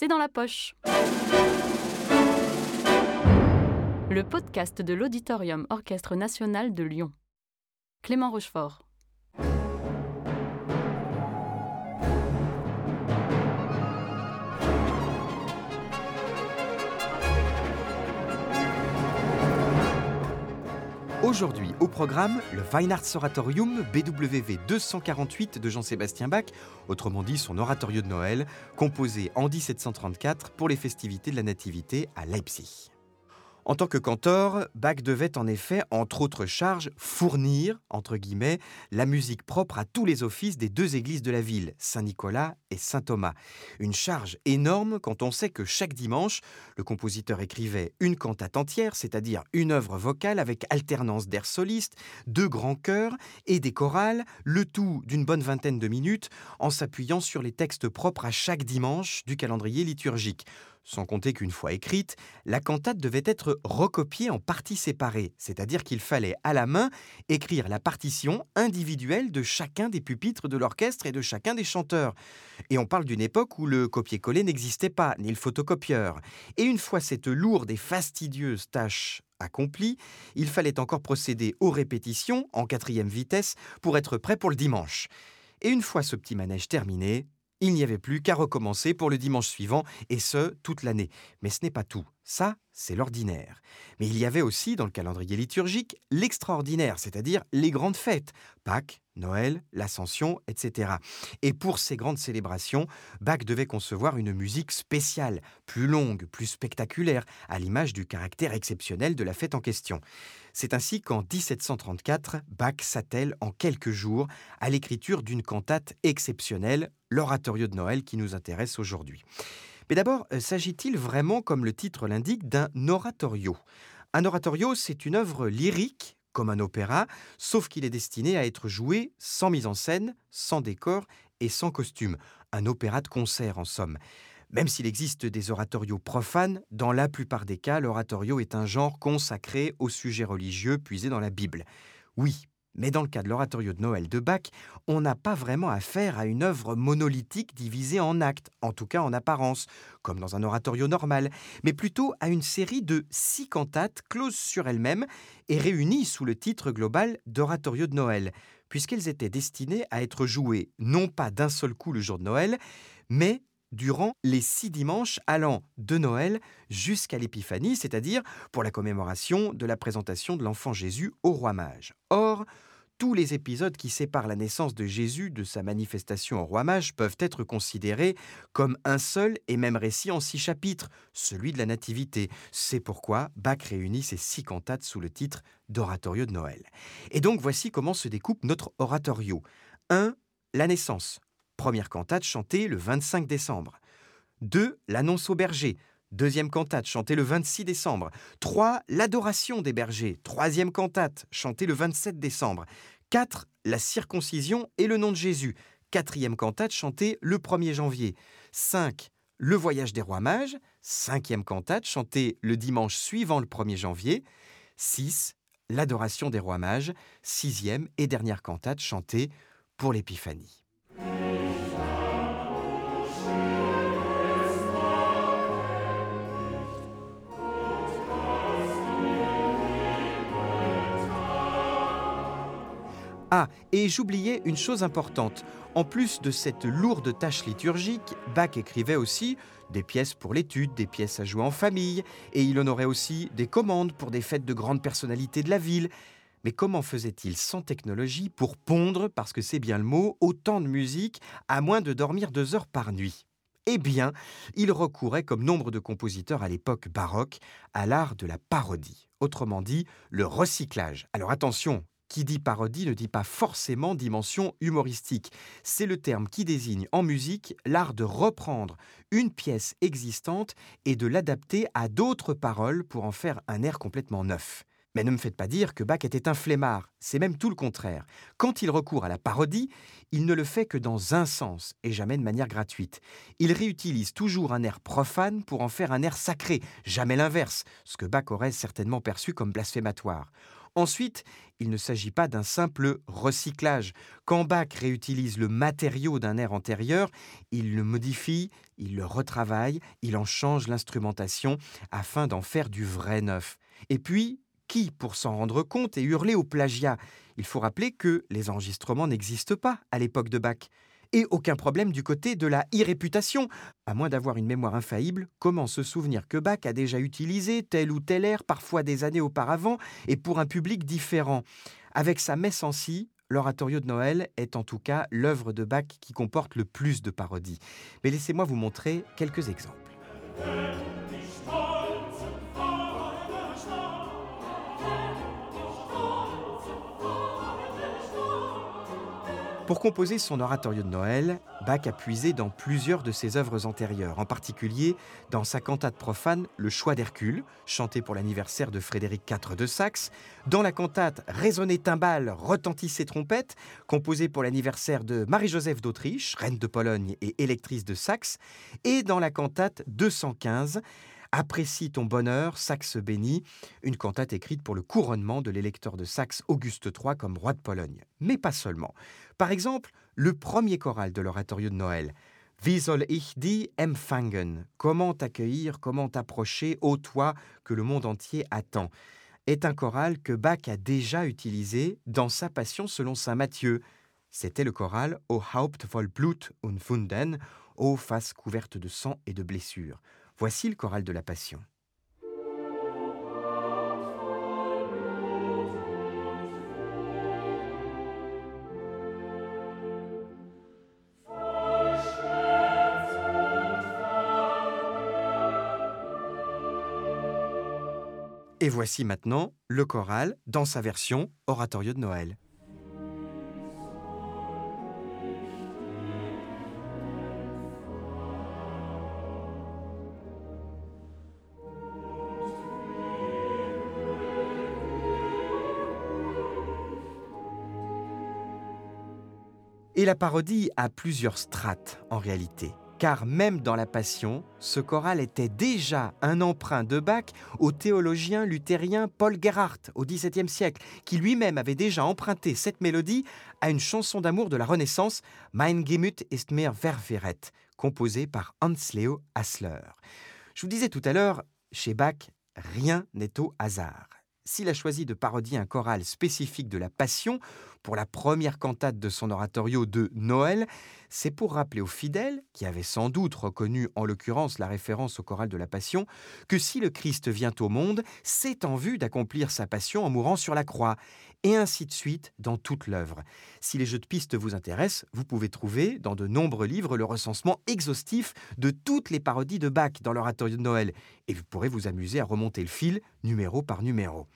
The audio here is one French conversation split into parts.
c'est dans la poche. Le podcast de l'Auditorium Orchestre National de Lyon. Clément Rochefort. Aujourd'hui, au programme, le Weihnachts Oratorium BWV 248 de Jean-Sébastien Bach, autrement dit son oratorio de Noël, composé en 1734 pour les festivités de la Nativité à Leipzig. En tant que cantor, Bach devait en effet, entre autres charges, fournir, entre guillemets, la musique propre à tous les offices des deux églises de la ville, Saint-Nicolas et Saint-Thomas. Une charge énorme quand on sait que chaque dimanche, le compositeur écrivait une cantate entière, c'est-à-dire une œuvre vocale avec alternance d'airs solistes, deux grands chœurs et des chorales, le tout d'une bonne vingtaine de minutes, en s'appuyant sur les textes propres à chaque dimanche du calendrier liturgique sans compter qu'une fois écrite, la cantate devait être recopiée en parties séparées, c'est-à-dire qu'il fallait à la main écrire la partition individuelle de chacun des pupitres de l'orchestre et de chacun des chanteurs. Et on parle d'une époque où le copier-coller n'existait pas, ni le photocopieur. Et une fois cette lourde et fastidieuse tâche accomplie, il fallait encore procéder aux répétitions en quatrième vitesse pour être prêt pour le dimanche. Et une fois ce petit manège terminé, il n'y avait plus qu'à recommencer pour le dimanche suivant, et ce, toute l'année. Mais ce n'est pas tout. Ça, c'est l'ordinaire. Mais il y avait aussi, dans le calendrier liturgique, l'extraordinaire, c'est-à-dire les grandes fêtes. Pâques, Noël, l'Ascension, etc. Et pour ces grandes célébrations, Bach devait concevoir une musique spéciale, plus longue, plus spectaculaire, à l'image du caractère exceptionnel de la fête en question. C'est ainsi qu'en 1734, Bach s'attelle en quelques jours à l'écriture d'une cantate exceptionnelle, l'oratorio de Noël qui nous intéresse aujourd'hui. Mais d'abord, euh, s'agit-il vraiment, comme le titre l'indique, d'un oratorio? Un oratorio, c'est une œuvre lyrique comme un opéra, sauf qu'il est destiné à être joué sans mise en scène, sans décor et sans costume. Un opéra de concert, en somme. Même s'il existe des oratorios profanes, dans la plupart des cas, l'oratorio est un genre consacré au sujet religieux puisé dans la Bible. Oui, mais dans le cas de l'oratorio de Noël de Bach, on n'a pas vraiment affaire à une œuvre monolithique divisée en actes, en tout cas en apparence, comme dans un oratorio normal, mais plutôt à une série de six cantates closes sur elles-mêmes et réunies sous le titre global d'oratorio de Noël, puisqu'elles étaient destinées à être jouées non pas d'un seul coup le jour de Noël, mais durant les six dimanches allant de Noël jusqu'à l'Épiphanie, c'est-à-dire pour la commémoration de la présentation de l'enfant Jésus au roi mage. Or, tous les épisodes qui séparent la naissance de Jésus de sa manifestation au roi mage peuvent être considérés comme un seul et même récit en six chapitres, celui de la Nativité. C'est pourquoi Bach réunit ces six cantates sous le titre d'Oratorio de Noël. Et donc voici comment se découpe notre oratorio. 1. La naissance. Première cantate chantée le 25 décembre. 2. L'annonce au berger. Deuxième cantate chantée le 26 décembre. 3. L'adoration des bergers. Troisième cantate chantée le 27 décembre. 4. La circoncision et le nom de Jésus. Quatrième cantate chantée le 1er janvier. 5. Le voyage des rois mages. Cinquième cantate chantée le dimanche suivant le 1er janvier. 6. L'adoration des rois mages. Sixième et dernière cantate chantée pour l'épiphanie. Ah, et j'oubliais une chose importante. En plus de cette lourde tâche liturgique, Bach écrivait aussi des pièces pour l'étude, des pièces à jouer en famille, et il honorait aussi des commandes pour des fêtes de grandes personnalités de la ville. Mais comment faisait-il sans technologie pour pondre, parce que c'est bien le mot, autant de musique, à moins de dormir deux heures par nuit? Eh bien, il recourait, comme nombre de compositeurs à l'époque baroque, à l'art de la parodie, autrement dit le recyclage. Alors attention, qui dit parodie ne dit pas forcément dimension humoristique. C'est le terme qui désigne en musique l'art de reprendre une pièce existante et de l'adapter à d'autres paroles pour en faire un air complètement neuf. Mais ne me faites pas dire que Bach était un flemmard, c'est même tout le contraire. Quand il recourt à la parodie, il ne le fait que dans un sens et jamais de manière gratuite. Il réutilise toujours un air profane pour en faire un air sacré, jamais l'inverse, ce que Bach aurait certainement perçu comme blasphématoire. Ensuite, il ne s'agit pas d'un simple recyclage. Quand Bach réutilise le matériau d'un air antérieur, il le modifie, il le retravaille, il en change l'instrumentation afin d'en faire du vrai neuf. Et puis, qui pour s'en rendre compte et hurler au plagiat? Il faut rappeler que les enregistrements n'existent pas à l'époque de Bach. Et aucun problème du côté de la irréputation. À moins d'avoir une mémoire infaillible, comment se souvenir que Bach a déjà utilisé tel ou tel air, parfois des années auparavant, et pour un public différent? Avec sa messe en si, l'oratorio de Noël est en tout cas l'œuvre de Bach qui comporte le plus de parodies. Mais laissez-moi vous montrer quelques exemples. Pour composer son oratorio de Noël, Bach a puisé dans plusieurs de ses œuvres antérieures, en particulier dans sa cantate profane Le Choix d'Hercule, chantée pour l'anniversaire de Frédéric IV de Saxe, dans la cantate Résonnez timbales, retentissez trompettes, composée pour l'anniversaire de Marie-Joseph d'Autriche, reine de Pologne et électrice de Saxe, et dans la cantate 215, Apprécie ton bonheur, Saxe béni, une cantate écrite pour le couronnement de l'électeur de Saxe Auguste III comme roi de Pologne. Mais pas seulement. Par exemple, le premier choral de l'oratorio de Noël, Wie soll ich die empfangen? Comment t'accueillir, comment t'approcher, ô toi que le monde entier attend est un choral que Bach a déjà utilisé dans sa Passion selon saint Matthieu. C'était le choral O Haupt voll Blut und Wunden, ô face couverte de sang et de blessures. Voici le choral de la Passion. Et voici maintenant le choral dans sa version oratorio de Noël. Et la parodie a plusieurs strates en réalité, car même dans la Passion, ce choral était déjà un emprunt de Bach au théologien luthérien Paul Gerhardt au XVIIe siècle, qui lui-même avait déjà emprunté cette mélodie à une chanson d'amour de la Renaissance, Mein Gemüt ist mir verwirret, composée par Hans Leo Hassler. Je vous disais tout à l'heure, chez Bach, rien n'est au hasard s'il a choisi de parodier un choral spécifique de la Passion pour la première cantate de son oratorio de Noël, c'est pour rappeler aux fidèles, qui avaient sans doute reconnu en l'occurrence la référence au choral de la Passion, que si le Christ vient au monde, c'est en vue d'accomplir sa passion en mourant sur la croix, et ainsi de suite dans toute l'œuvre. Si les jeux de pistes vous intéressent, vous pouvez trouver dans de nombreux livres le recensement exhaustif de toutes les parodies de Bach dans l'oratorio de Noël, et vous pourrez vous amuser à remonter le fil numéro par numéro.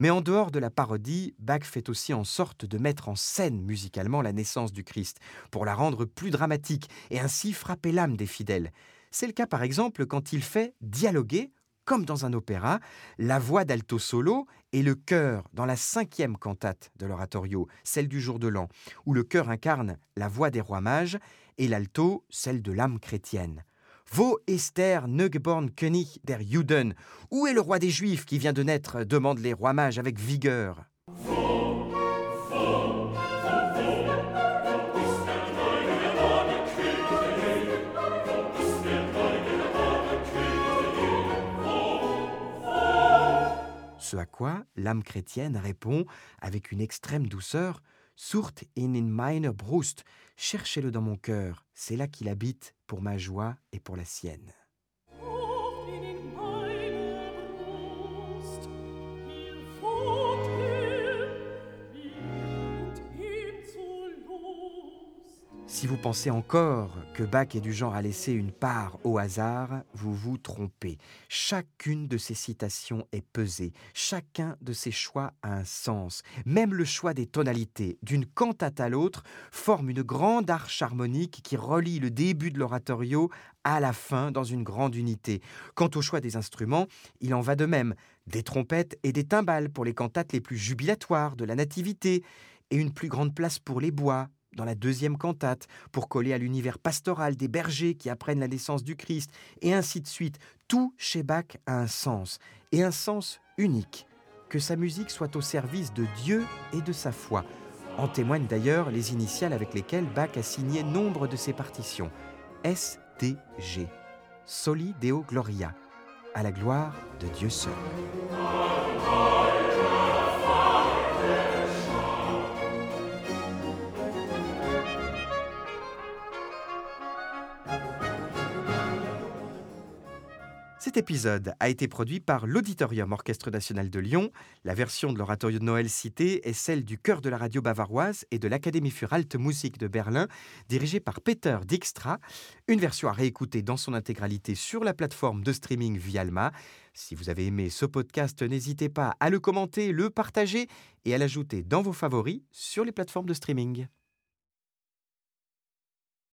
Mais en dehors de la parodie, Bach fait aussi en sorte de mettre en scène musicalement la naissance du Christ, pour la rendre plus dramatique et ainsi frapper l'âme des fidèles. C'est le cas par exemple quand il fait dialoguer, comme dans un opéra, la voix d'alto solo et le chœur dans la cinquième cantate de l'oratorio, celle du jour de l'an, où le chœur incarne la voix des rois mages et l'alto celle de l'âme chrétienne. Wo Esther König der Juden Où est le roi des Juifs qui vient de naître? demandent les rois mages avec vigueur. Ce à quoi l'âme chrétienne répond avec une extrême douceur Surt in in meine Brust, cherchez-le dans mon cœur, c'est là qu'il habite pour ma joie et pour la sienne. Si vous pensez encore que Bach est du genre à laisser une part au hasard, vous vous trompez. Chacune de ces citations est pesée, chacun de ces choix a un sens. Même le choix des tonalités, d'une cantate à l'autre, forme une grande arche harmonique qui relie le début de l'oratorio à la fin dans une grande unité. Quant au choix des instruments, il en va de même. Des trompettes et des timbales pour les cantates les plus jubilatoires de la Nativité, et une plus grande place pour les bois, dans la deuxième cantate, pour coller à l'univers pastoral des bergers qui apprennent la naissance du Christ, et ainsi de suite. Tout chez Bach a un sens, et un sens unique. que sa musique soit au service de Dieu et de sa foi. En témoignent d'ailleurs les initiales avec lesquelles Bach a signé nombre de ses partitions. SDG. Soli Deo Gloria. À la gloire de Dieu seul. Cet épisode a été produit par l'Auditorium Orchestre National de Lyon. La version de l'oratorio de Noël cité est celle du chœur de la radio bavaroise et de l'Académie für Alte Musik de Berlin, dirigée par Peter Dijkstra. Une version à réécouter dans son intégralité sur la plateforme de streaming Vialma. Si vous avez aimé ce podcast, n'hésitez pas à le commenter, le partager et à l'ajouter dans vos favoris sur les plateformes de streaming.